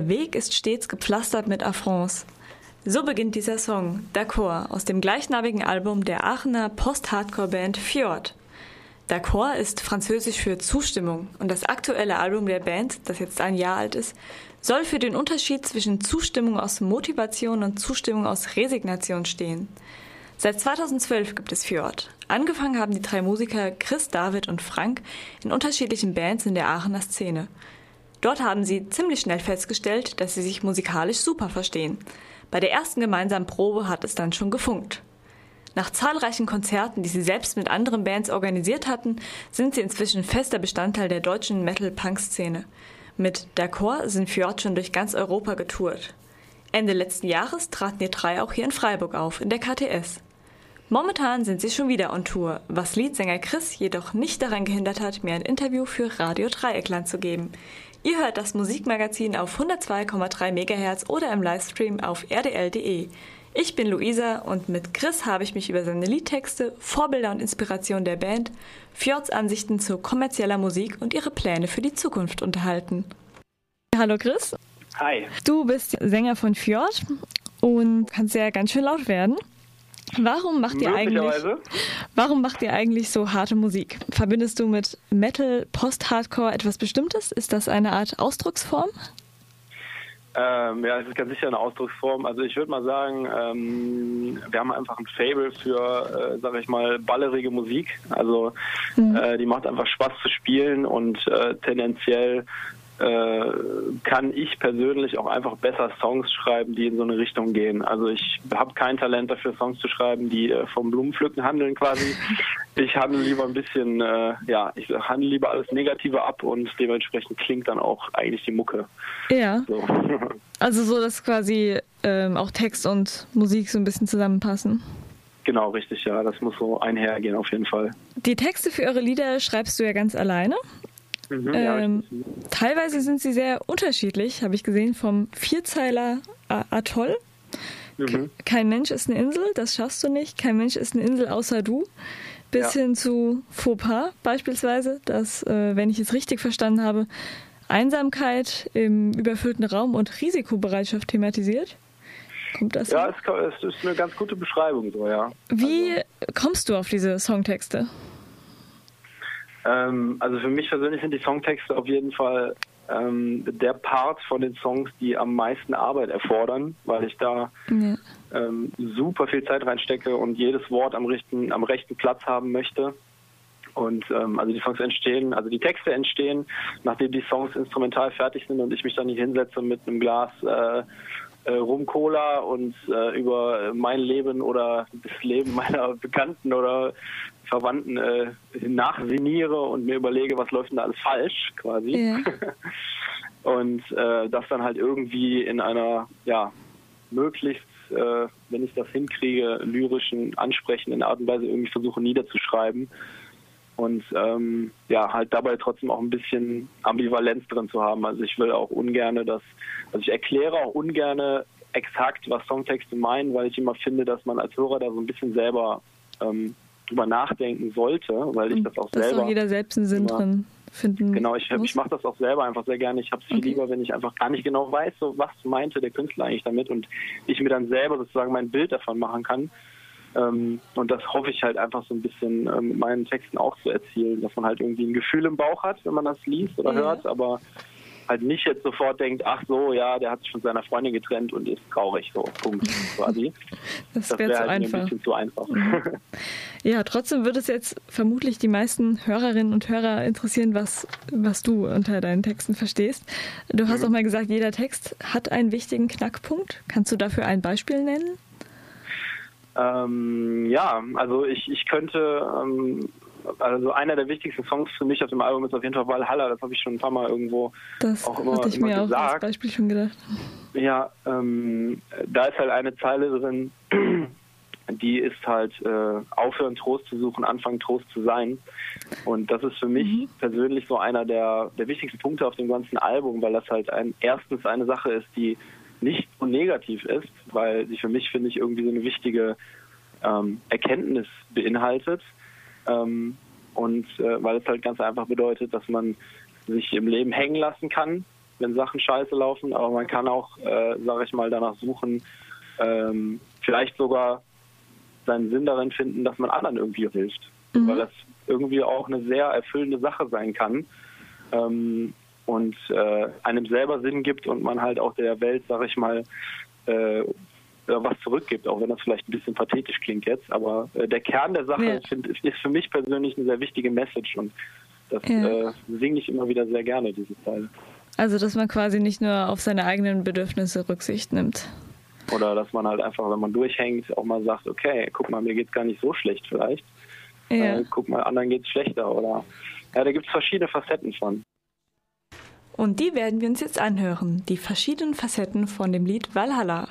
Der Weg ist stets gepflastert mit Affronts. So beginnt dieser Song, D'accord, aus dem gleichnamigen Album der Aachener Post-Hardcore-Band Fjord. D'accord ist französisch für Zustimmung und das aktuelle Album der Band, das jetzt ein Jahr alt ist, soll für den Unterschied zwischen Zustimmung aus Motivation und Zustimmung aus Resignation stehen. Seit 2012 gibt es Fjord. Angefangen haben die drei Musiker Chris, David und Frank in unterschiedlichen Bands in der Aachener Szene. Dort haben sie ziemlich schnell festgestellt, dass sie sich musikalisch super verstehen. Bei der ersten gemeinsamen Probe hat es dann schon gefunkt. Nach zahlreichen Konzerten, die sie selbst mit anderen Bands organisiert hatten, sind sie inzwischen fester Bestandteil der deutschen Metal-Punk-Szene. Mit D'accord sind Fjord schon durch ganz Europa getourt. Ende letzten Jahres traten die drei auch hier in Freiburg auf, in der KTS. Momentan sind sie schon wieder on Tour, was Leadsänger Chris jedoch nicht daran gehindert hat, mir ein Interview für Radio Dreieckland zu geben. Ihr hört das Musikmagazin auf 102,3 MHz oder im Livestream auf rdl.de. Ich bin Luisa und mit Chris habe ich mich über seine Liedtexte, Vorbilder und Inspiration der Band, Fjords Ansichten zu kommerzieller Musik und ihre Pläne für die Zukunft unterhalten. Hallo Chris. Hi. Du bist Sänger von Fjord und kannst ja ganz schön laut werden. Warum macht ihr eigentlich Warum macht ihr eigentlich so harte Musik? Verbindest du mit Metal, Post-Hardcore etwas Bestimmtes? Ist das eine Art Ausdrucksform? Ähm, ja, es ist ganz sicher eine Ausdrucksform. Also ich würde mal sagen, ähm, wir haben einfach ein Fable für, äh, sag ich mal, ballerige Musik. Also mhm. äh, die macht einfach Spaß zu spielen und äh, tendenziell kann ich persönlich auch einfach besser Songs schreiben, die in so eine Richtung gehen. Also ich habe kein Talent dafür, Songs zu schreiben, die äh, vom Blumenpflücken handeln quasi. Ich handle lieber ein bisschen, äh, ja, ich handle lieber alles Negative ab und dementsprechend klingt dann auch eigentlich die Mucke. Ja. So. Also so, dass quasi ähm, auch Text und Musik so ein bisschen zusammenpassen. Genau, richtig, ja. Das muss so einhergehen auf jeden Fall. Die Texte für eure Lieder schreibst du ja ganz alleine. Mhm, ähm, teilweise sind sie sehr unterschiedlich, habe ich gesehen, vom Vierzeiler Atoll. Mhm. Kein Mensch ist eine Insel, das schaffst du nicht. Kein Mensch ist eine Insel außer du. Bis ja. hin zu Fauxpas beispielsweise, dass, äh, wenn ich es richtig verstanden habe, Einsamkeit im überfüllten Raum und Risikobereitschaft thematisiert. Kommt das? Ja, es, es, ist eine ganz gute Beschreibung so, ja. Wie also. kommst du auf diese Songtexte? Ähm, also für mich persönlich sind die Songtexte auf jeden Fall ähm, der Part von den Songs, die am meisten Arbeit erfordern, weil ich da ja. ähm, super viel Zeit reinstecke und jedes Wort am rechten, am rechten Platz haben möchte. Und ähm, also die Songs entstehen, also die Texte entstehen, nachdem die Songs instrumental fertig sind und ich mich dann nicht hinsetze mit einem Glas äh, äh, Rum Cola und äh, über mein Leben oder das Leben meiner Bekannten oder Verwandten äh, nachsiniere und mir überlege, was läuft denn da alles falsch quasi. Ja. und äh, das dann halt irgendwie in einer, ja, möglichst, äh, wenn ich das hinkriege, lyrischen, ansprechenden Art und Weise irgendwie versuche niederzuschreiben. Und ähm, ja, halt dabei trotzdem auch ein bisschen Ambivalenz drin zu haben. Also ich will auch ungerne das, also ich erkläre auch ungerne exakt, was Songtexte meinen, weil ich immer finde, dass man als Hörer da so ein bisschen selber ähm, drüber nachdenken sollte, weil ich das auch das selber. Auch jeder selbst einen Sinn drin finden. Genau, ich, ich mache das auch selber einfach sehr gerne. Ich habe es viel okay. lieber, wenn ich einfach gar nicht genau weiß, so, was meinte der Künstler eigentlich damit und ich mir dann selber sozusagen mein Bild davon machen kann. Ähm, und das hoffe ich halt einfach so ein bisschen ähm, mit meinen Texten auch zu erzielen, dass man halt irgendwie ein Gefühl im Bauch hat, wenn man das liest oder ja. hört, aber halt nicht jetzt sofort denkt, ach so, ja, der hat sich von seiner Freundin getrennt und ist traurig, so, Punkt, quasi. Das, das wäre wär halt einfach. ein bisschen zu einfach. Mhm. Ja, trotzdem würde es jetzt vermutlich die meisten Hörerinnen und Hörer interessieren, was, was du unter deinen Texten verstehst. Du hast mhm. auch mal gesagt, jeder Text hat einen wichtigen Knackpunkt. Kannst du dafür ein Beispiel nennen? Ähm, ja, also ich, ich könnte ähm, also einer der wichtigsten Songs für mich auf dem Album ist auf jeden Fall Valhalla. Das habe ich schon ein paar Mal irgendwo das auch immer, hatte ich immer mir gesagt. auch als Beispiel schon gedacht. Ja, ähm, da ist halt eine Zeile drin, die ist halt äh, aufhören Trost zu suchen, anfangen Trost zu sein. Und das ist für mich mhm. persönlich so einer der, der wichtigsten Punkte auf dem ganzen Album, weil das halt ein, erstens eine Sache ist, die nicht so negativ ist, weil sie für mich, finde ich, irgendwie so eine wichtige ähm, Erkenntnis beinhaltet. Ähm, und äh, weil es halt ganz einfach bedeutet, dass man sich im Leben hängen lassen kann, wenn Sachen scheiße laufen, aber man kann auch, äh, sage ich mal, danach suchen, ähm, vielleicht sogar seinen Sinn darin finden, dass man anderen irgendwie hilft, mhm. weil das irgendwie auch eine sehr erfüllende Sache sein kann ähm, und äh, einem selber Sinn gibt und man halt auch der Welt, sage ich mal, äh, was zurückgibt, auch wenn das vielleicht ein bisschen pathetisch klingt jetzt. Aber äh, der Kern der Sache ja. find, ist für mich persönlich eine sehr wichtige Message und das ja. äh, singe ich immer wieder sehr gerne, diese Zeile. Also, dass man quasi nicht nur auf seine eigenen Bedürfnisse Rücksicht nimmt. Oder dass man halt einfach, wenn man durchhängt, auch mal sagt, okay, guck mal, mir geht es gar nicht so schlecht vielleicht. Ja. Äh, guck mal, anderen geht es schlechter. Oder ja, da gibt es verschiedene Facetten von. Und die werden wir uns jetzt anhören, die verschiedenen Facetten von dem Lied Valhalla.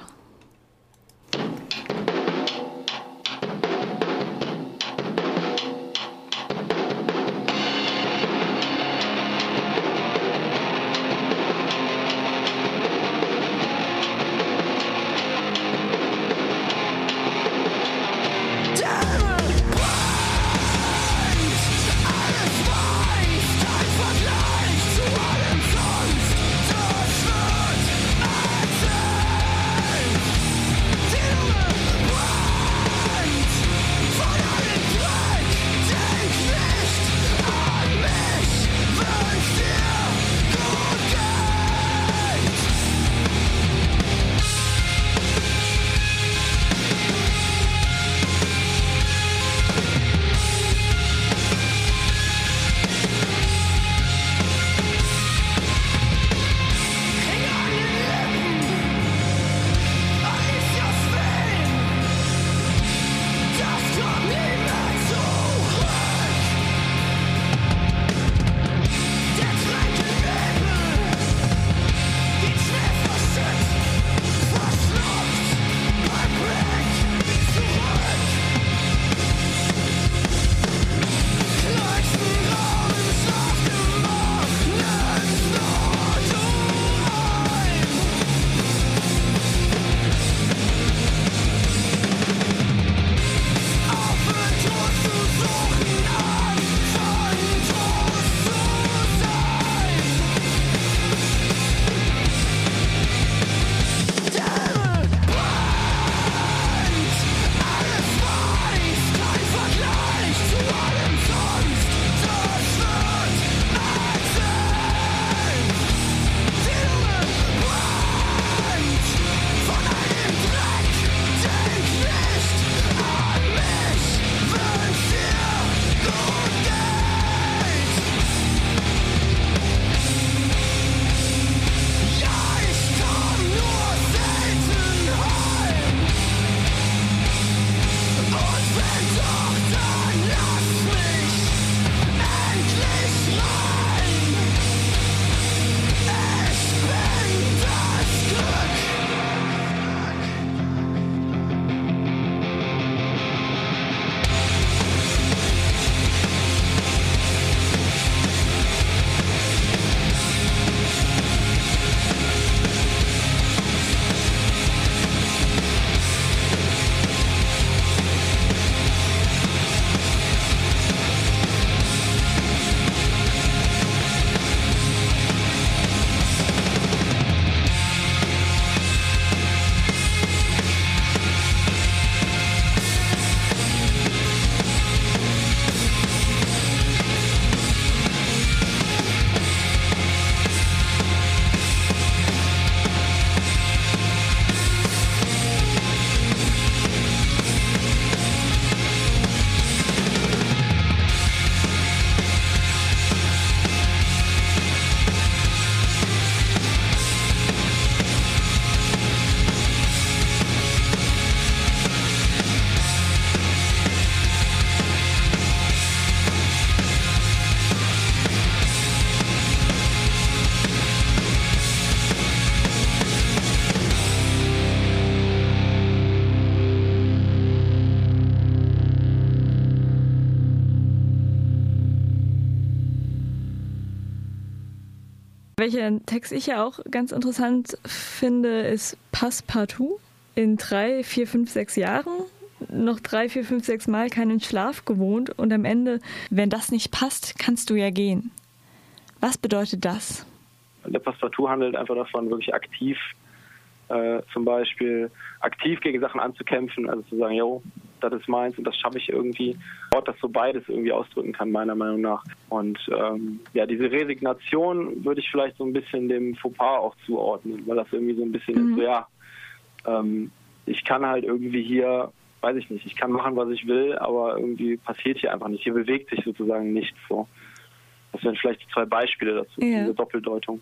Welcher Text ich ja auch ganz interessant finde, ist Passepartout. In drei, vier, fünf, sechs Jahren noch drei, vier, fünf, sechs Mal keinen Schlaf gewohnt und am Ende, wenn das nicht passt, kannst du ja gehen. Was bedeutet das? Der Passepartout handelt einfach davon, wirklich aktiv äh, zum Beispiel aktiv gegen Sachen anzukämpfen, also zu sagen, jo, das ist meins und das schaffe ich irgendwie. Ort, das so beides irgendwie ausdrücken kann, meiner Meinung nach. Und ähm, ja, diese Resignation würde ich vielleicht so ein bisschen dem Fauxpas auch zuordnen, weil das irgendwie so ein bisschen mhm. ist, so, ja, ähm, ich kann halt irgendwie hier, weiß ich nicht, ich kann machen, was ich will, aber irgendwie passiert hier einfach nicht. Hier bewegt sich sozusagen nichts so. Das wären vielleicht zwei Beispiele dazu, ja. diese Doppeldeutung.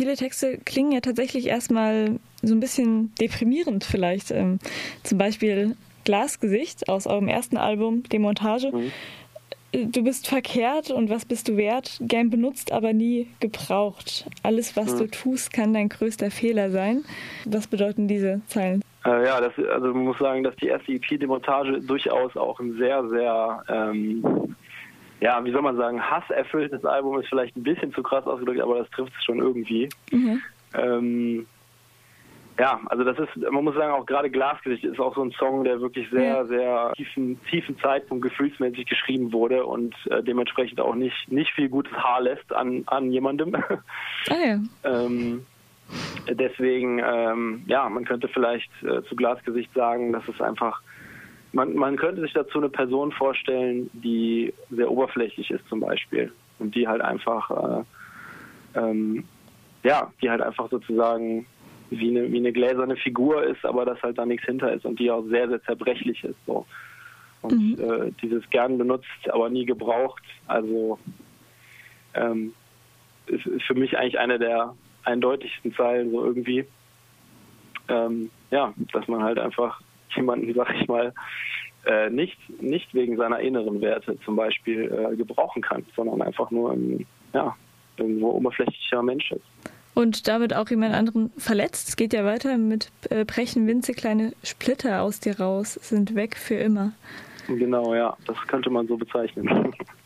Viele Texte klingen ja tatsächlich erstmal so ein bisschen deprimierend vielleicht. Ähm, zum Beispiel Glasgesicht aus eurem ersten Album, Demontage. Mhm. Äh, du bist verkehrt und was bist du wert? Gern benutzt, aber nie gebraucht. Alles, was mhm. du tust, kann dein größter Fehler sein. Was bedeuten diese Zeilen? Äh, ja, das, also man muss sagen, dass die erste EP-Demontage durchaus auch ein sehr, sehr ähm, ja, wie soll man sagen, hasserfülltes Album ist vielleicht ein bisschen zu krass ausgedrückt, aber das trifft es schon irgendwie. Mhm. Ähm, ja, also das ist, man muss sagen, auch gerade Glasgesicht ist auch so ein Song, der wirklich sehr, sehr tiefen, tiefen Zeitpunkt gefühlsmäßig geschrieben wurde und äh, dementsprechend auch nicht, nicht viel gutes Haar lässt an, an jemandem. Ah, ja. ähm, deswegen, ähm, ja, man könnte vielleicht äh, zu Glasgesicht sagen, dass es einfach man, man könnte sich dazu eine Person vorstellen, die sehr oberflächlich ist zum Beispiel und die halt einfach, äh, ähm, ja, die halt einfach sozusagen wie eine, wie eine gläserne Figur ist, aber dass halt da nichts hinter ist und die auch sehr, sehr zerbrechlich ist. So. Und mhm. äh, dieses gern benutzt, aber nie gebraucht, also ähm, ist, ist, für mich eigentlich eine der eindeutigsten Zeilen so irgendwie. Ähm, ja, dass man halt einfach jemanden, sag ich mal, äh, nicht, nicht wegen seiner inneren Werte zum Beispiel äh, gebrauchen kann, sondern einfach nur ein, ja, irgendwo oberflächlicher Mensch ist. Und damit auch jemand anderen verletzt. Es geht ja weiter mit äh, brechen winzig kleine Splitter aus dir raus, sind weg für immer. Genau, ja, das könnte man so bezeichnen.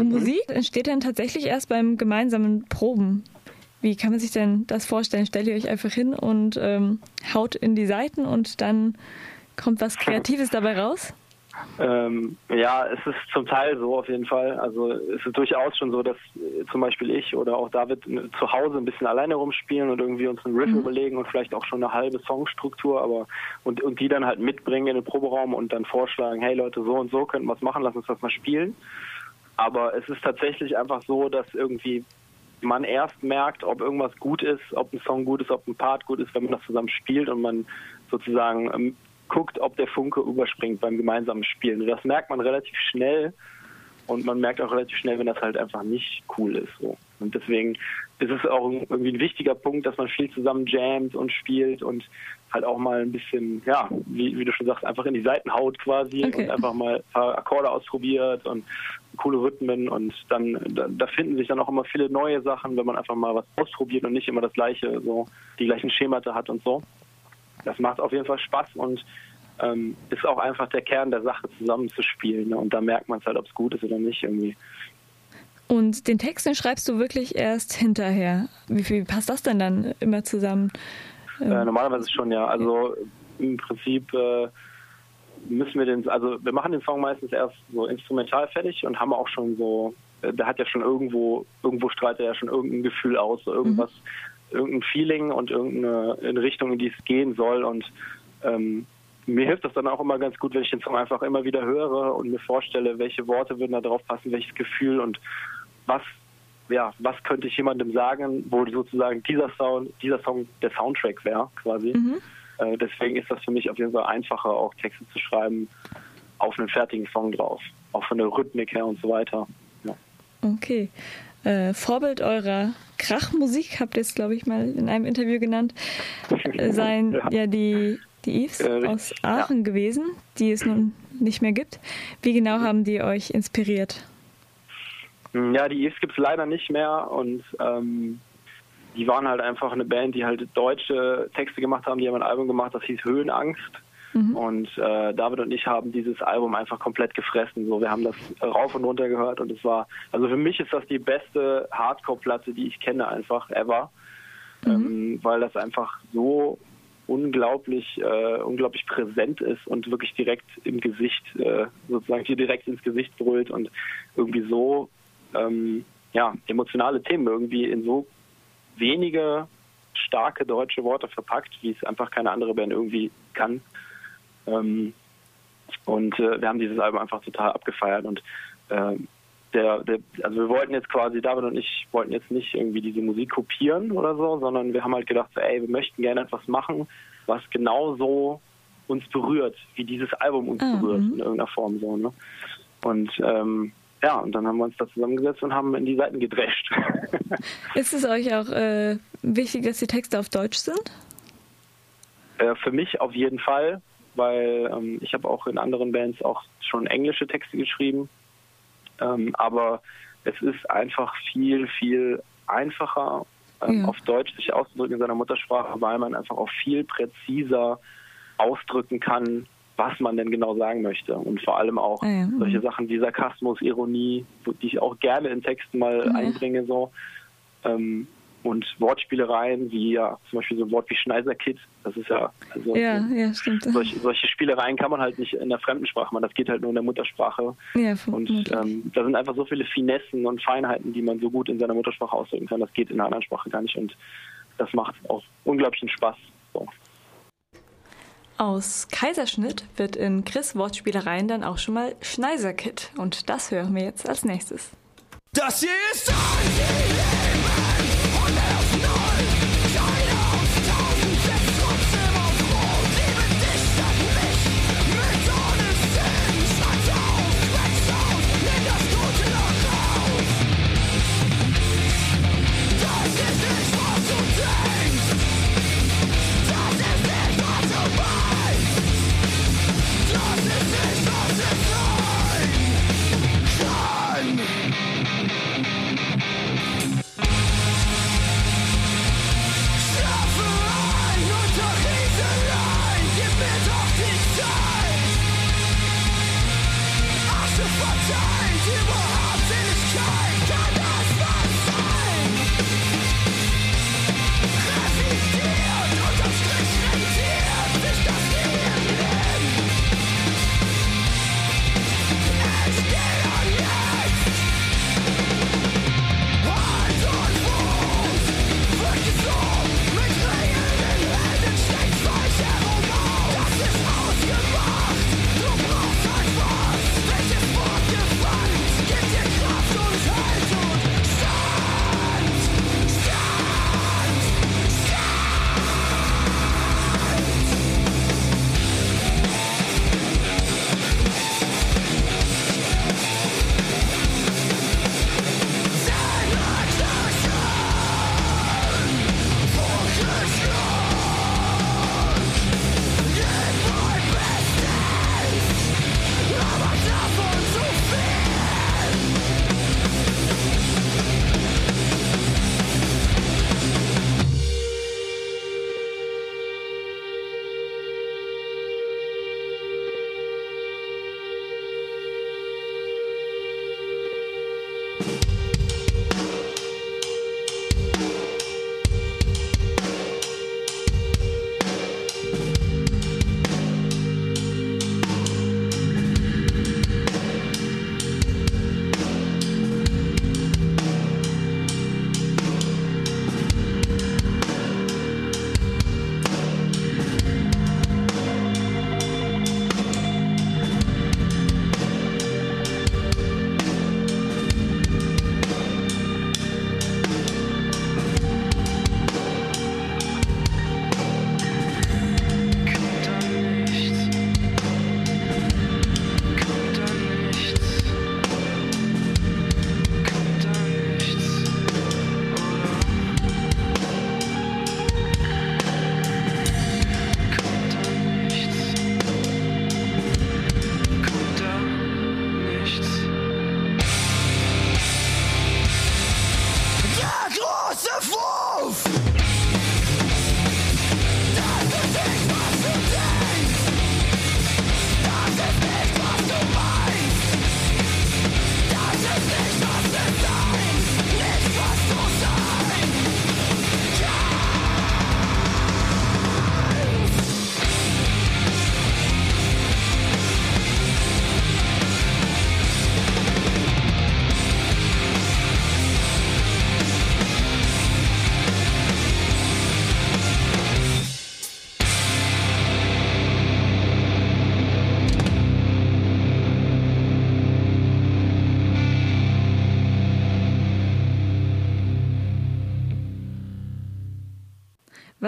Eure. Musik entsteht dann tatsächlich erst beim gemeinsamen Proben. Wie kann man sich denn das vorstellen? Stellt ihr euch einfach hin und ähm, haut in die Seiten und dann kommt was Kreatives dabei raus? Ähm, ja, es ist zum Teil so auf jeden Fall. Also es ist durchaus schon so, dass äh, zum Beispiel ich oder auch David äh, zu Hause ein bisschen alleine rumspielen und irgendwie uns einen Riff mhm. überlegen und vielleicht auch schon eine halbe Songstruktur, aber und, und die dann halt mitbringen in den Proberaum und dann vorschlagen, hey Leute, so und so könnten wir es machen, lass uns das mal spielen. Aber es ist tatsächlich einfach so, dass irgendwie man erst merkt, ob irgendwas gut ist, ob ein Song gut ist, ob ein Part gut ist, wenn man das zusammen spielt und man sozusagen ähm, guckt, ob der Funke überspringt beim gemeinsamen Spielen. Das merkt man relativ schnell und man merkt auch relativ schnell, wenn das halt einfach nicht cool ist. So. Und deswegen ist es auch irgendwie ein wichtiger Punkt, dass man viel zusammen jammt und spielt und halt auch mal ein bisschen, ja, wie, wie du schon sagst, einfach in die Seiten haut quasi okay. und einfach mal ein paar Akkorde ausprobiert und coole Rhythmen und dann da, da, finden sich dann auch immer viele neue Sachen, wenn man einfach mal was ausprobiert und nicht immer das gleiche, so die gleichen Schemata hat und so das macht auf jeden Fall Spaß und ähm, ist auch einfach der Kern der Sache, zusammenzuspielen. Ne? Und da merkt man es halt, ob es gut ist oder nicht irgendwie. Und den Text, den schreibst du wirklich erst hinterher. Wie viel passt das denn dann immer zusammen? Äh, normalerweise schon, ja. Also im Prinzip äh, müssen wir den, also wir machen den Song meistens erst so instrumental fertig und haben auch schon so, äh, der hat ja schon irgendwo, irgendwo strahlt er ja schon irgendein Gefühl aus, so irgendwas, mhm irgendein Feeling und irgendeine Richtung, in die es gehen soll. Und ähm, mir hilft das dann auch immer ganz gut, wenn ich den Song einfach immer wieder höre und mir vorstelle, welche Worte würden da drauf passen, welches Gefühl und was, ja, was könnte ich jemandem sagen, wo sozusagen dieser Sound, dieser Song der Soundtrack wäre, quasi. Mhm. Äh, deswegen ist das für mich auf jeden Fall einfacher, auch Texte zu schreiben auf einen fertigen Song drauf, auch von der Rhythmik her und so weiter. Ja. Okay äh, Vorbild eurer Krachmusik, habt ihr es, glaube ich, mal in einem Interview genannt, äh, seien ja. ja, die, die Eves äh, aus Aachen ja. gewesen, die es nun nicht mehr gibt. Wie genau haben die euch inspiriert? Ja, die Eves gibt es leider nicht mehr und ähm, die waren halt einfach eine Band, die halt deutsche Texte gemacht haben. Die haben ein Album gemacht, das hieß Höhenangst. Mhm. Und äh, David und ich haben dieses Album einfach komplett gefressen. So, wir haben das rauf und runter gehört und es war, also für mich ist das die beste Hardcore-Platte, die ich kenne, einfach ever, mhm. ähm, weil das einfach so unglaublich, äh, unglaublich präsent ist und wirklich direkt im Gesicht, äh, sozusagen hier direkt ins Gesicht brüllt und irgendwie so, ähm, ja, emotionale Themen irgendwie in so wenige starke deutsche Worte verpackt, wie es einfach keine andere Band irgendwie kann. Ähm, und äh, wir haben dieses Album einfach total abgefeiert und äh, der, der, also wir wollten jetzt quasi, David und ich wollten jetzt nicht irgendwie diese Musik kopieren oder so, sondern wir haben halt gedacht, so, ey, wir möchten gerne etwas machen, was genauso uns berührt, wie dieses Album uns mhm. berührt in irgendeiner Form so, ne? Und ähm, ja, und dann haben wir uns da zusammengesetzt und haben in die Seiten gedrescht. Ist es euch auch äh, wichtig, dass die Texte auf Deutsch sind? Äh, für mich auf jeden Fall weil ähm, ich habe auch in anderen Bands auch schon englische Texte geschrieben. Ähm, aber es ist einfach viel, viel einfacher, ähm, ja. auf Deutsch sich auszudrücken in seiner Muttersprache, weil man einfach auch viel präziser ausdrücken kann, was man denn genau sagen möchte. Und vor allem auch ja. solche mhm. Sachen wie Sarkasmus, Ironie, die ich auch gerne in Texten mal ja. einbringe, so. Ähm, und Wortspielereien, wie ja zum Beispiel so ein Wort wie Schneiserkit, das ist ja, also ja, ja, stimmt. Solche, solche Spielereien kann man halt nicht in der Fremdensprache machen, das geht halt nur in der Muttersprache. Ja, und ähm, da sind einfach so viele Finessen und Feinheiten, die man so gut in seiner Muttersprache ausdrücken kann, das geht in einer anderen Sprache gar nicht und das macht auch unglaublichen Spaß. So. Aus Kaiserschnitt wird in Chris Wortspielereien dann auch schon mal Schneiserkit und das hören wir jetzt als nächstes. Das hier ist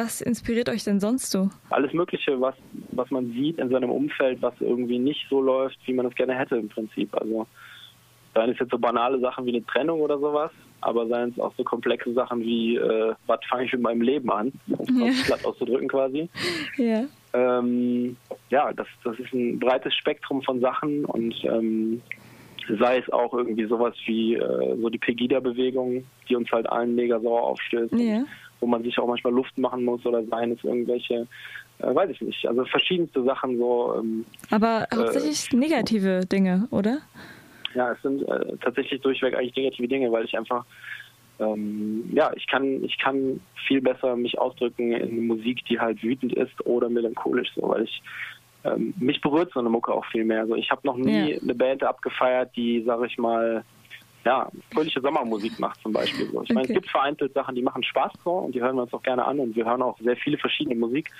Was inspiriert euch denn sonst so? Alles Mögliche, was, was man sieht in seinem Umfeld, was irgendwie nicht so läuft, wie man es gerne hätte im Prinzip. Also seien es jetzt so banale Sachen wie eine Trennung oder sowas, aber seien es auch so komplexe Sachen wie, äh, was fange ich mit meinem Leben an, um es ja. platt auszudrücken quasi. Ja. Ähm, ja, das, das ist ein breites Spektrum von Sachen und ähm, sei es auch irgendwie sowas wie äh, so die Pegida-Bewegung, die uns halt allen mega sauer aufstößt, ja. Wo man sich auch manchmal Luft machen muss oder seien es irgendwelche, äh, weiß ich nicht, also verschiedenste Sachen so. Ähm, Aber hauptsächlich äh, negative Dinge, oder? Ja, es sind äh, tatsächlich durchweg eigentlich negative Dinge, weil ich einfach ähm, ja, ich kann, ich kann viel besser mich ausdrücken in Musik, die halt wütend ist oder melancholisch, so, weil ich ähm, mich berührt so eine Mucke auch viel mehr. Also ich habe noch nie ja. eine Band abgefeiert, die, sag ich mal, ja, fröhliche Sommermusik macht zum Beispiel. So. Ich okay. meine, es gibt vereinzelt Sachen, die machen Spaß so und die hören wir uns auch gerne an und wir hören auch sehr viele verschiedene Musik.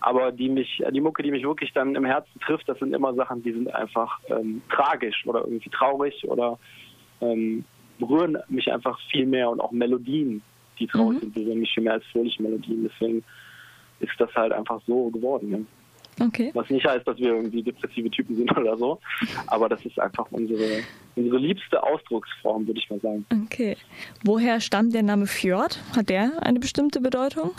Aber die mich, die Mucke, die mich wirklich dann im Herzen trifft, das sind immer Sachen, die sind einfach ähm, tragisch oder irgendwie traurig oder ähm, berühren mich einfach viel mehr und auch Melodien, die traurig mhm. sind, berühren mich viel mehr als fröhliche Melodien. Deswegen ist das halt einfach so geworden. Okay. Was nicht heißt, dass wir irgendwie depressive Typen sind oder so. Aber das ist einfach unsere, unsere liebste Ausdrucksform, würde ich mal sagen. Okay. Woher stammt der Name Fjord? Hat der eine bestimmte Bedeutung?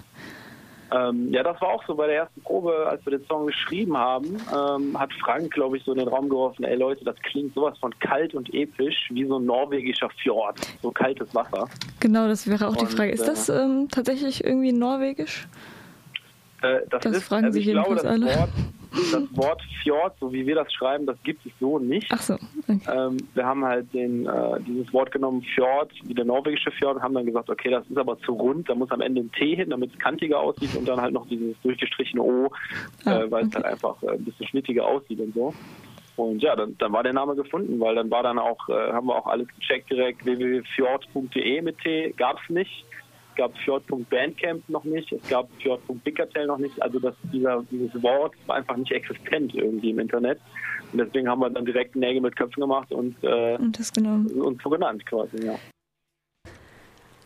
Ähm, ja, das war auch so bei der ersten Probe, als wir den Song geschrieben haben, ähm, hat Frank, glaube ich, so in den Raum geworfen, ey Leute, das klingt sowas von kalt und episch, wie so ein norwegischer Fjord, so kaltes Wasser. Genau, das wäre auch und, die Frage. Ist das äh, ähm, tatsächlich irgendwie norwegisch? Äh, das, das ist, fragen also sich glaube, das alle. Wort, das Wort Fjord, so wie wir das schreiben, das gibt es so nicht. Ach so. Okay. Ähm, wir haben halt den, äh, dieses Wort genommen, Fjord, wie der norwegische Fjord, und haben dann gesagt, okay, das ist aber zu rund, da muss am Ende ein T hin, damit es kantiger aussieht und dann halt noch dieses durchgestrichene O, ah, äh, weil okay. es halt einfach äh, ein bisschen schnittiger aussieht und so. Und ja, dann, dann war der Name gefunden, weil dann war dann auch, äh, haben wir auch alles gecheckt direkt, www.fjord.de mit T gab es nicht gab Fjord.bandcamp noch nicht, es gab Fjord.bigcartel noch nicht, also das, dieser, dieses Wort war einfach nicht existent irgendwie im Internet. Und deswegen haben wir dann direkt Nägel mit Köpfen gemacht und, äh, und das genommen. uns so genannt quasi, ja.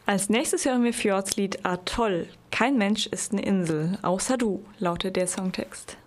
Als nächstes hören wir Fjords Lied Atoll. Kein Mensch ist eine Insel, außer du, lautet der Songtext.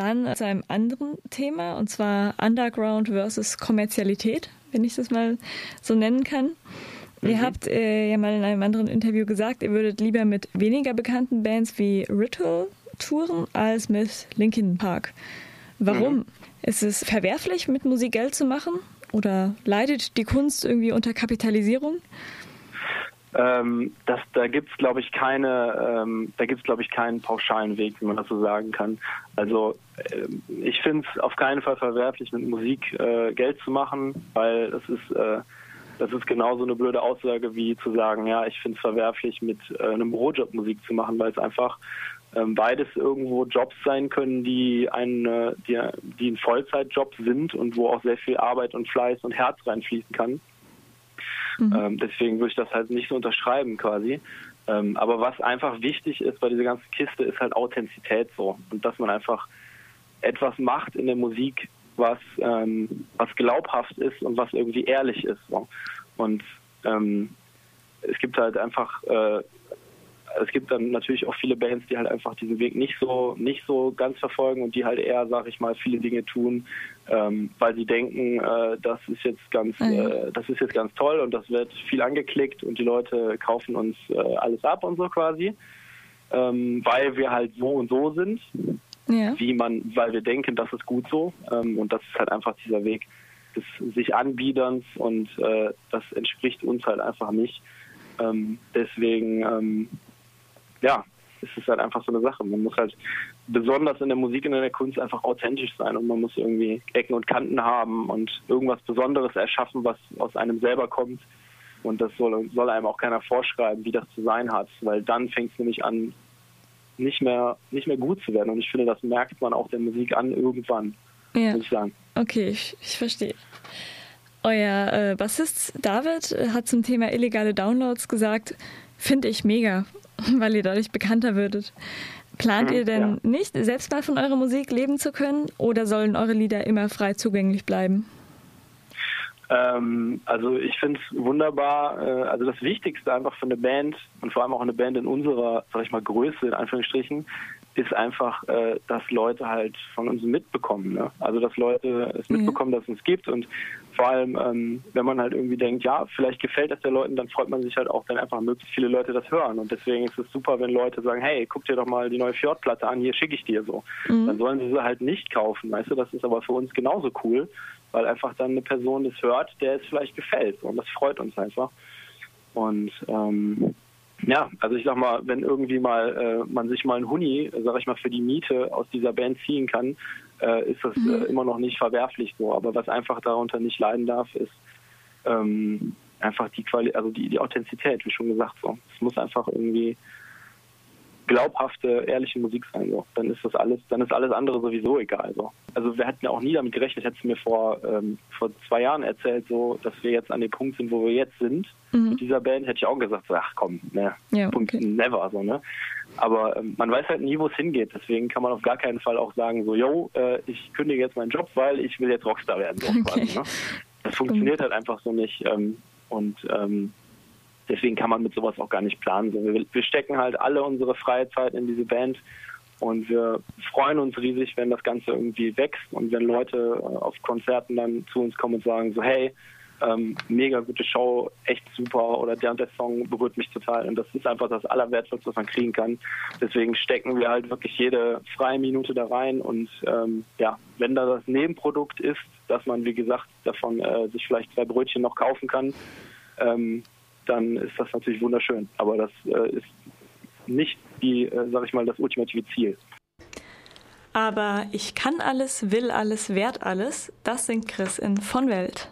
Dann zu einem anderen Thema, und zwar Underground versus Kommerzialität, wenn ich das mal so nennen kann. Mhm. Ihr habt äh, ja mal in einem anderen Interview gesagt, ihr würdet lieber mit weniger bekannten Bands wie Ritual touren als mit Linkin Park. Warum? Mhm. Ist es verwerflich, mit Musik Geld zu machen? Oder leidet die Kunst irgendwie unter Kapitalisierung? Ähm, das, da gibt's glaube ich keine, ähm, da gibt's glaube ich keinen pauschalen Weg, wie man das so sagen kann. Also äh, ich finde es auf keinen Fall verwerflich, mit Musik äh, Geld zu machen, weil das ist äh, das ist genauso eine blöde Aussage wie zu sagen, ja, ich finde es verwerflich, mit äh, einem Bürojob Musik zu machen, weil es einfach ähm, beides irgendwo Jobs sein können, die ein, die, die ein Vollzeitjob sind und wo auch sehr viel Arbeit und Fleiß und Herz reinfließen kann. Mhm. Ähm, deswegen würde ich das halt nicht so unterschreiben quasi. Ähm, aber was einfach wichtig ist bei dieser ganzen Kiste, ist halt Authentizität so. Und dass man einfach etwas macht in der Musik, was, ähm, was glaubhaft ist und was irgendwie ehrlich ist. So. Und ähm, es gibt halt einfach äh, es gibt dann natürlich auch viele Bands, die halt einfach diesen Weg nicht so nicht so ganz verfolgen und die halt eher, sag ich mal, viele Dinge tun, ähm, weil sie denken, äh, das ist jetzt ganz, mhm. äh, das ist jetzt ganz toll und das wird viel angeklickt und die Leute kaufen uns äh, alles ab und so quasi, ähm, weil wir halt so und so sind, ja. wie man, weil wir denken, das ist gut so ähm, und das ist halt einfach dieser Weg des sich Anbiederns und äh, das entspricht uns halt einfach nicht. Ähm, deswegen ähm, ja, es ist halt einfach so eine Sache. Man muss halt besonders in der Musik und in der Kunst einfach authentisch sein und man muss irgendwie Ecken und Kanten haben und irgendwas Besonderes erschaffen, was aus einem selber kommt. Und das soll, soll einem auch keiner vorschreiben, wie das zu sein hat, weil dann fängt es nämlich an, nicht mehr, nicht mehr gut zu werden. Und ich finde, das merkt man auch der Musik an irgendwann, ja. muss ich sagen. Okay, ich, ich verstehe. Euer äh, Bassist David hat zum Thema illegale Downloads gesagt, finde ich mega. weil ihr dadurch bekannter würdet. Plant mhm, ihr denn ja. nicht, selbst mal von eurer Musik leben zu können oder sollen eure Lieder immer frei zugänglich bleiben? Ähm, also ich finde es wunderbar. Äh, also das Wichtigste einfach für eine Band und vor allem auch eine Band in unserer, sag ich mal, Größe in Anführungsstrichen, ist einfach, äh, dass Leute halt von uns mitbekommen. Ne? Also dass Leute es mitbekommen, dass es uns gibt und vor allem, ähm, wenn man halt irgendwie denkt, ja, vielleicht gefällt das den Leuten, dann freut man sich halt auch, wenn einfach möglichst viele Leute das hören. Und deswegen ist es super, wenn Leute sagen, hey, guck dir doch mal die neue Fjord-Platte an, hier schicke ich dir so. Mhm. Dann sollen sie sie halt nicht kaufen, weißt du, das ist aber für uns genauso cool, weil einfach dann eine Person das hört, der es vielleicht gefällt. Und das freut uns einfach. Und ähm, ja, also ich sag mal, wenn irgendwie mal äh, man sich mal ein Huni, sag ich mal, für die Miete aus dieser Band ziehen kann, äh, ist das äh, mhm. äh, immer noch nicht verwerflich so. Aber was einfach darunter nicht leiden darf, ist ähm, einfach die Qualität, also die, die Authentizität, wie schon gesagt so. Es muss einfach irgendwie glaubhafte, ehrliche Musik sein. So. Dann ist das alles, dann ist alles andere sowieso egal. So. Also wir hätten ja auch nie damit gerechnet, hättest du mir vor, ähm, vor zwei Jahren erzählt, so, dass wir jetzt an dem Punkt sind, wo wir jetzt sind. Mhm. Mit dieser Band hätte ich auch gesagt, so, ach komm, ne, ja, Punkt okay. never. So, ne? Aber ähm, man weiß halt nie, wo es hingeht. Deswegen kann man auf gar keinen Fall auch sagen, so, yo, äh, ich kündige jetzt meinen Job, weil ich will jetzt Rockstar werden. So, okay. quasi, ne? Das funktioniert halt einfach so nicht. Ähm, und ähm, deswegen kann man mit sowas auch gar nicht planen. wir, wir stecken halt alle unsere freie Zeit in diese Band und wir freuen uns riesig, wenn das Ganze irgendwie wächst und wenn Leute äh, auf Konzerten dann zu uns kommen und sagen so, hey, ähm, mega gute Show, echt super oder der und der Song berührt mich total und das ist einfach das Allerwertvollste, was man kriegen kann. Deswegen stecken wir halt wirklich jede freie Minute da rein und ähm, ja, wenn da das Nebenprodukt ist, dass man wie gesagt davon äh, sich vielleicht zwei Brötchen noch kaufen kann, ähm, dann ist das natürlich wunderschön. Aber das äh, ist nicht die, äh, sag ich mal, das ultimative Ziel. Aber ich kann alles, will alles, wert alles, das singt Chris in Von Welt.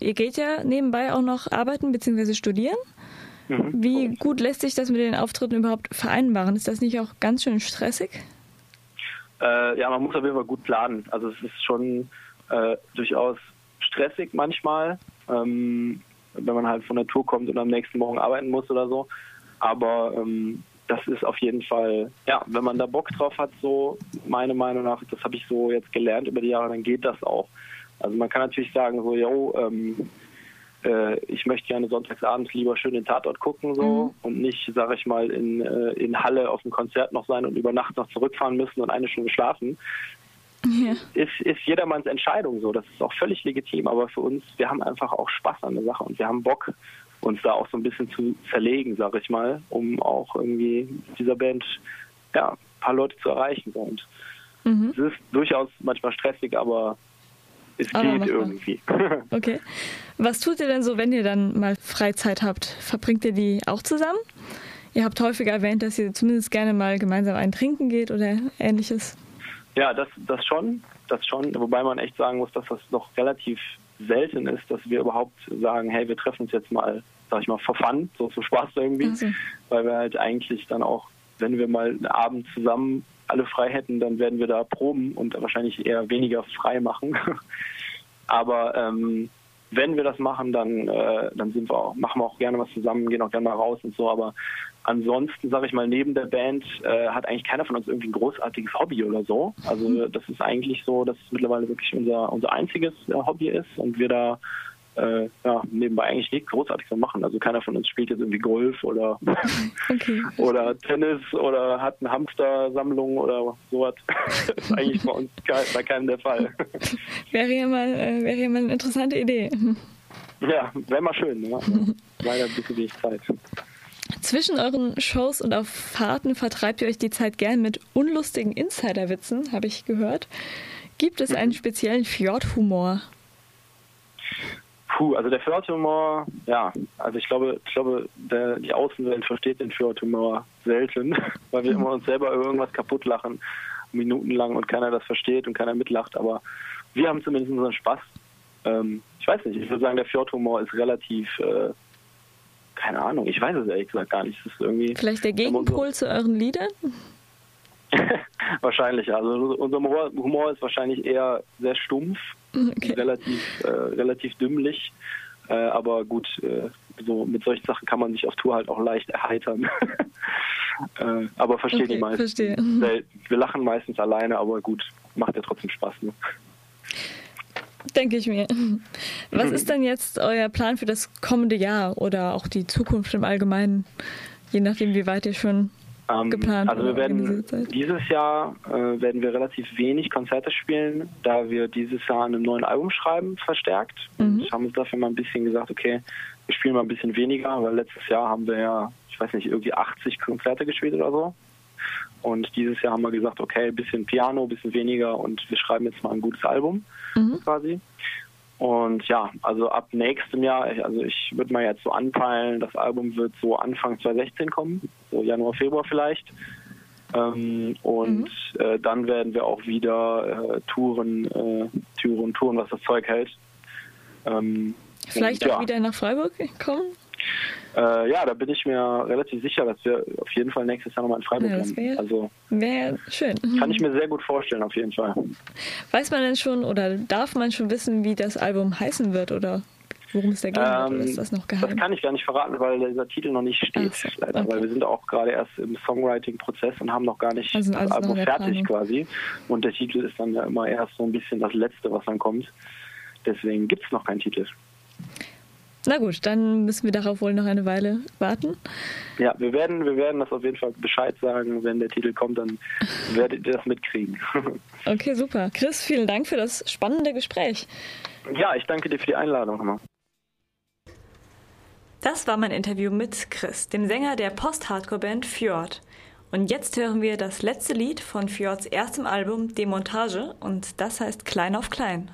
Ihr geht ja nebenbei auch noch arbeiten bzw. studieren. Mhm. Wie gut lässt sich das mit den Auftritten überhaupt vereinbaren? Ist das nicht auch ganz schön stressig? Äh, ja, man muss auf jeden Fall gut planen. Also es ist schon äh, durchaus stressig manchmal, ähm, wenn man halt von der Tour kommt und am nächsten Morgen arbeiten muss oder so. Aber ähm, das ist auf jeden Fall, ja, wenn man da Bock drauf hat, so meine Meinung nach, das habe ich so jetzt gelernt über die Jahre, dann geht das auch. Also man kann natürlich sagen, so, yo, ähm, äh, ich möchte gerne sonntagsabends lieber schön den Tatort gucken so mhm. und nicht, sage ich mal, in, äh, in Halle auf dem Konzert noch sein und über Nacht noch zurückfahren müssen und eine Stunde schlafen. Ja. Ist, ist jedermanns Entscheidung so. Das ist auch völlig legitim. Aber für uns, wir haben einfach auch Spaß an der Sache und wir haben Bock, uns da auch so ein bisschen zu zerlegen, sage ich mal, um auch irgendwie dieser Band ja, ein paar Leute zu erreichen. Und mhm. es ist durchaus manchmal stressig, aber es aber geht irgendwie. okay. Was tut ihr denn so, wenn ihr dann mal Freizeit habt? Verbringt ihr die auch zusammen? Ihr habt häufiger erwähnt, dass ihr zumindest gerne mal gemeinsam ein Trinken geht oder ähnliches. Ja, das, das schon, das schon. Wobei man echt sagen muss, dass das noch relativ selten ist, dass wir überhaupt sagen, hey, wir treffen uns jetzt mal, sag ich mal, for fun, so zum Spaß irgendwie. Also. Weil wir halt eigentlich dann auch, wenn wir mal einen Abend zusammen alle frei hätten, dann werden wir da proben und wahrscheinlich eher weniger frei machen. Aber ähm, wenn wir das machen, dann, äh, dann sind wir auch, machen wir auch gerne was zusammen, gehen auch gerne mal raus und so. Aber ansonsten, sage ich mal, neben der Band äh, hat eigentlich keiner von uns irgendwie ein großartiges Hobby oder so. Also mhm. das ist eigentlich so, dass es mittlerweile wirklich unser, unser einziges äh, Hobby ist und wir da äh, ja, nebenbei eigentlich nichts Großartiges machen. Also keiner von uns spielt jetzt irgendwie Golf oder, okay. oder Tennis oder hat eine Hamstersammlung oder sowas. das ist eigentlich bei uns bei keinem der Fall. wäre ja mal, äh, wäre ja mal eine interessante Idee. Ja, wäre mal schön. Ne? Leider ein bisschen wenig Zeit. Zwischen euren Shows und auf Fahrten vertreibt ihr euch die Zeit gern mit unlustigen Insiderwitzen, habe ich gehört. Gibt es einen mhm. speziellen Fjordhumor? Puh, also der Fjordhumor, ja, also ich glaube, ich glaube, der, die Außenwelt versteht den Fjordhumor selten, weil wir immer uns selber über irgendwas kaputt lachen, minutenlang und keiner das versteht und keiner mitlacht, aber wir haben zumindest unseren Spaß. Ähm, ich weiß nicht, ich würde sagen, der Fjordhumor ist relativ, äh, keine Ahnung, ich weiß es ehrlich gesagt gar nicht. Es ist irgendwie, Vielleicht der Gegenpol so, zu euren Liedern? wahrscheinlich, also unser Humor ist wahrscheinlich eher sehr stumpf okay. relativ, äh, relativ dümmlich. Äh, aber gut, äh, so mit solchen Sachen kann man sich auf Tour halt auch leicht erheitern. Äh, aber verstehe okay, die meisten. Verstehe. Wir lachen meistens alleine, aber gut, macht ja trotzdem Spaß. Ne? Denke ich mir. Was ist denn jetzt euer Plan für das kommende Jahr oder auch die Zukunft im Allgemeinen? Je nachdem, wie weit ihr schon ähm, geplant? Also wir werden dieses Jahr äh, werden wir relativ wenig Konzerte spielen, da wir dieses Jahr an einem neuen Album schreiben, verstärkt. Mhm. Wir haben uns dafür mal ein bisschen gesagt, okay, wir spielen mal ein bisschen weniger, weil letztes Jahr haben wir ja, ich weiß nicht, irgendwie 80 Konzerte gespielt oder so. Und dieses Jahr haben wir gesagt, okay, ein bisschen Piano, ein bisschen weniger und wir schreiben jetzt mal ein gutes Album mhm. quasi. Und ja, also ab nächstem Jahr, also ich würde mal jetzt so anpeilen, das Album wird so Anfang 2016 kommen, so Januar, Februar vielleicht. Ähm, und mhm. äh, dann werden wir auch wieder äh, Touren, äh, Touren, Touren, was das Zeug hält. Ähm, vielleicht und, auch ja. wieder nach Freiburg kommen? Äh, ja, da bin ich mir relativ sicher, dass wir auf jeden Fall nächstes Jahr nochmal in Freiburg ja, das wär, Also wäre schön. Kann ich mir sehr gut vorstellen, auf jeden Fall. Weiß man denn schon oder darf man schon wissen, wie das Album heißen wird oder worum es da gehen ähm, ist das noch geheim? Das kann ich gar nicht verraten, weil dieser Titel noch nicht steht, so, leider. Okay. Weil wir sind auch gerade erst im Songwriting-Prozess und haben noch gar nicht also das Album fertig quasi. Und der Titel ist dann ja immer erst so ein bisschen das Letzte, was dann kommt. Deswegen gibt es noch keinen Titel. Na gut, dann müssen wir darauf wohl noch eine Weile warten. Ja, wir werden, wir werden das auf jeden Fall Bescheid sagen. Wenn der Titel kommt, dann werdet ihr das mitkriegen. okay, super. Chris, vielen Dank für das spannende Gespräch. Ja, ich danke dir für die Einladung. Das war mein Interview mit Chris, dem Sänger der Post-Hardcore-Band Fjord. Und jetzt hören wir das letzte Lied von Fjords erstem Album Demontage und das heißt Klein auf Klein.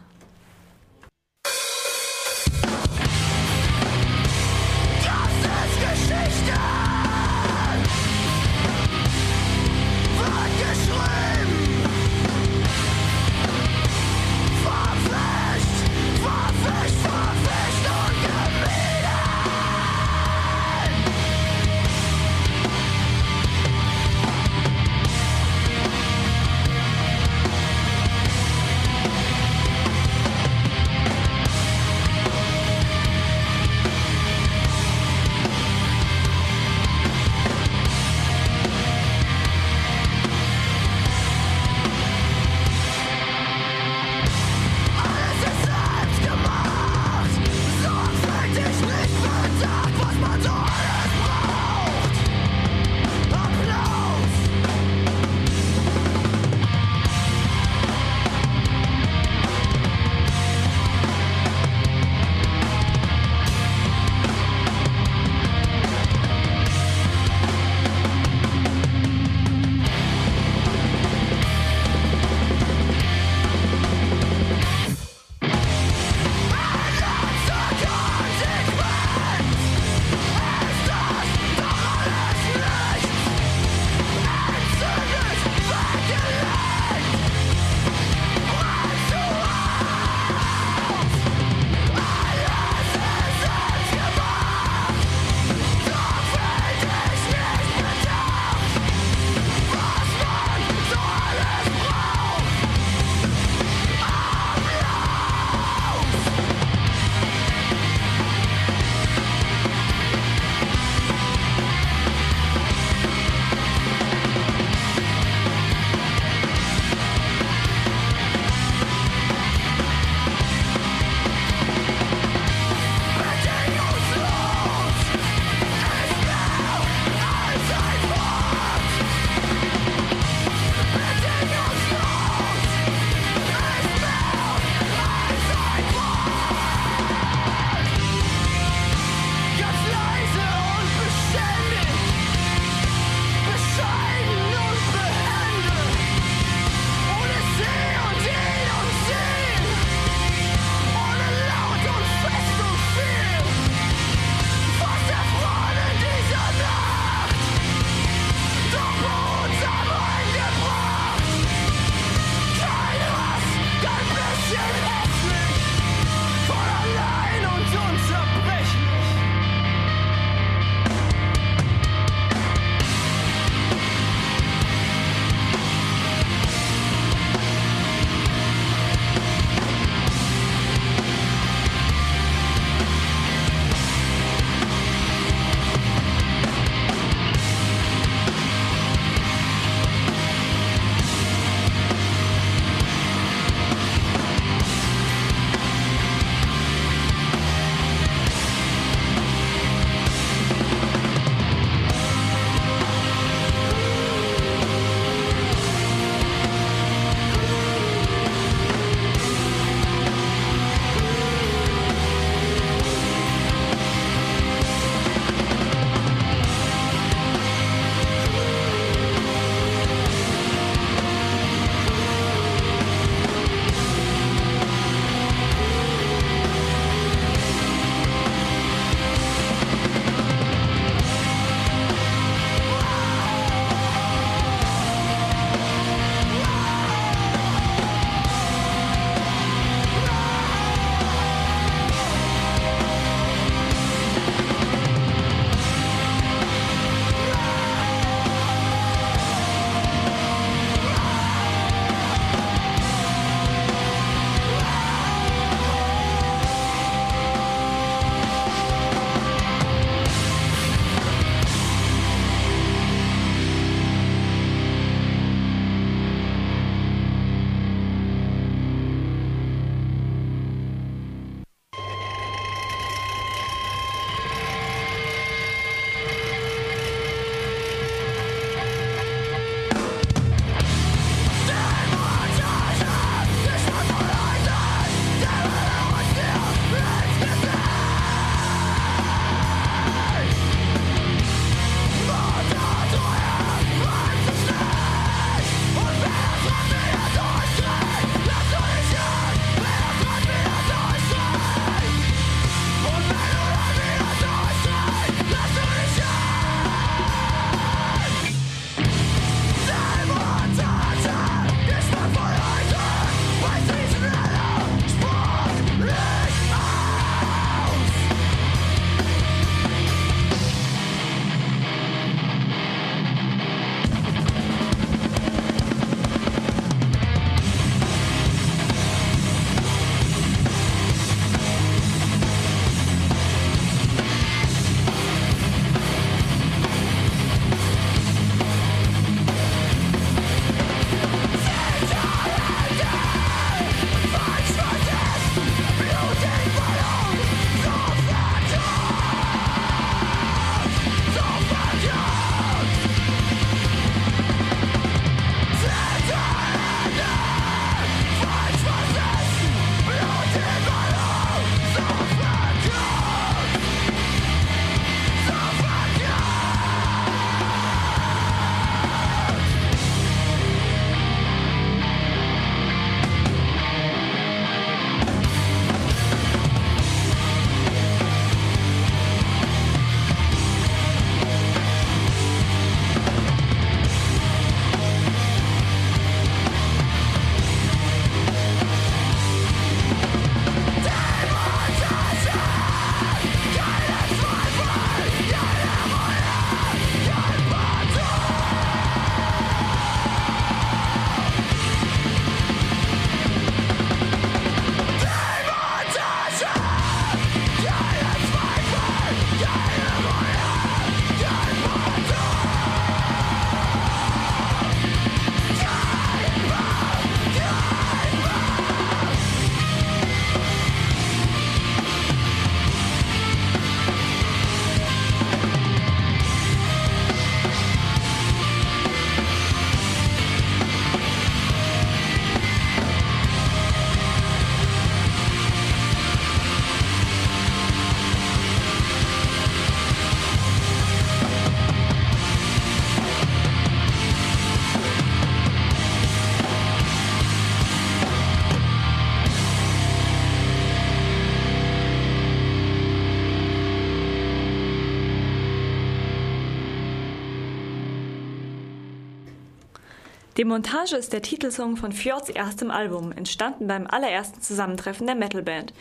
Die Montage ist der Titelsong von Fjords erstem Album, entstanden beim allerersten Zusammentreffen der Metalband.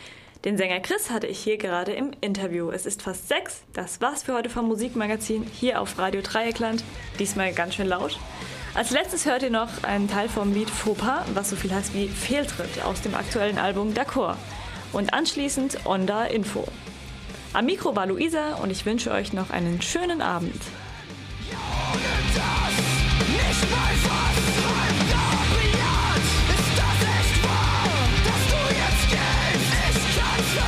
Den Sänger Chris hatte ich hier gerade im Interview. Es ist fast sechs. Das war's für heute vom Musikmagazin hier auf Radio Dreieckland. Diesmal ganz schön laut. Als letztes hört ihr noch einen Teil vom Lied Fauxpas, was so viel heißt wie Fehltritt aus dem aktuellen Album D'accord. Und anschließend Onda Info. Am Mikro war Luisa und ich wünsche euch noch einen schönen Abend. Spice us!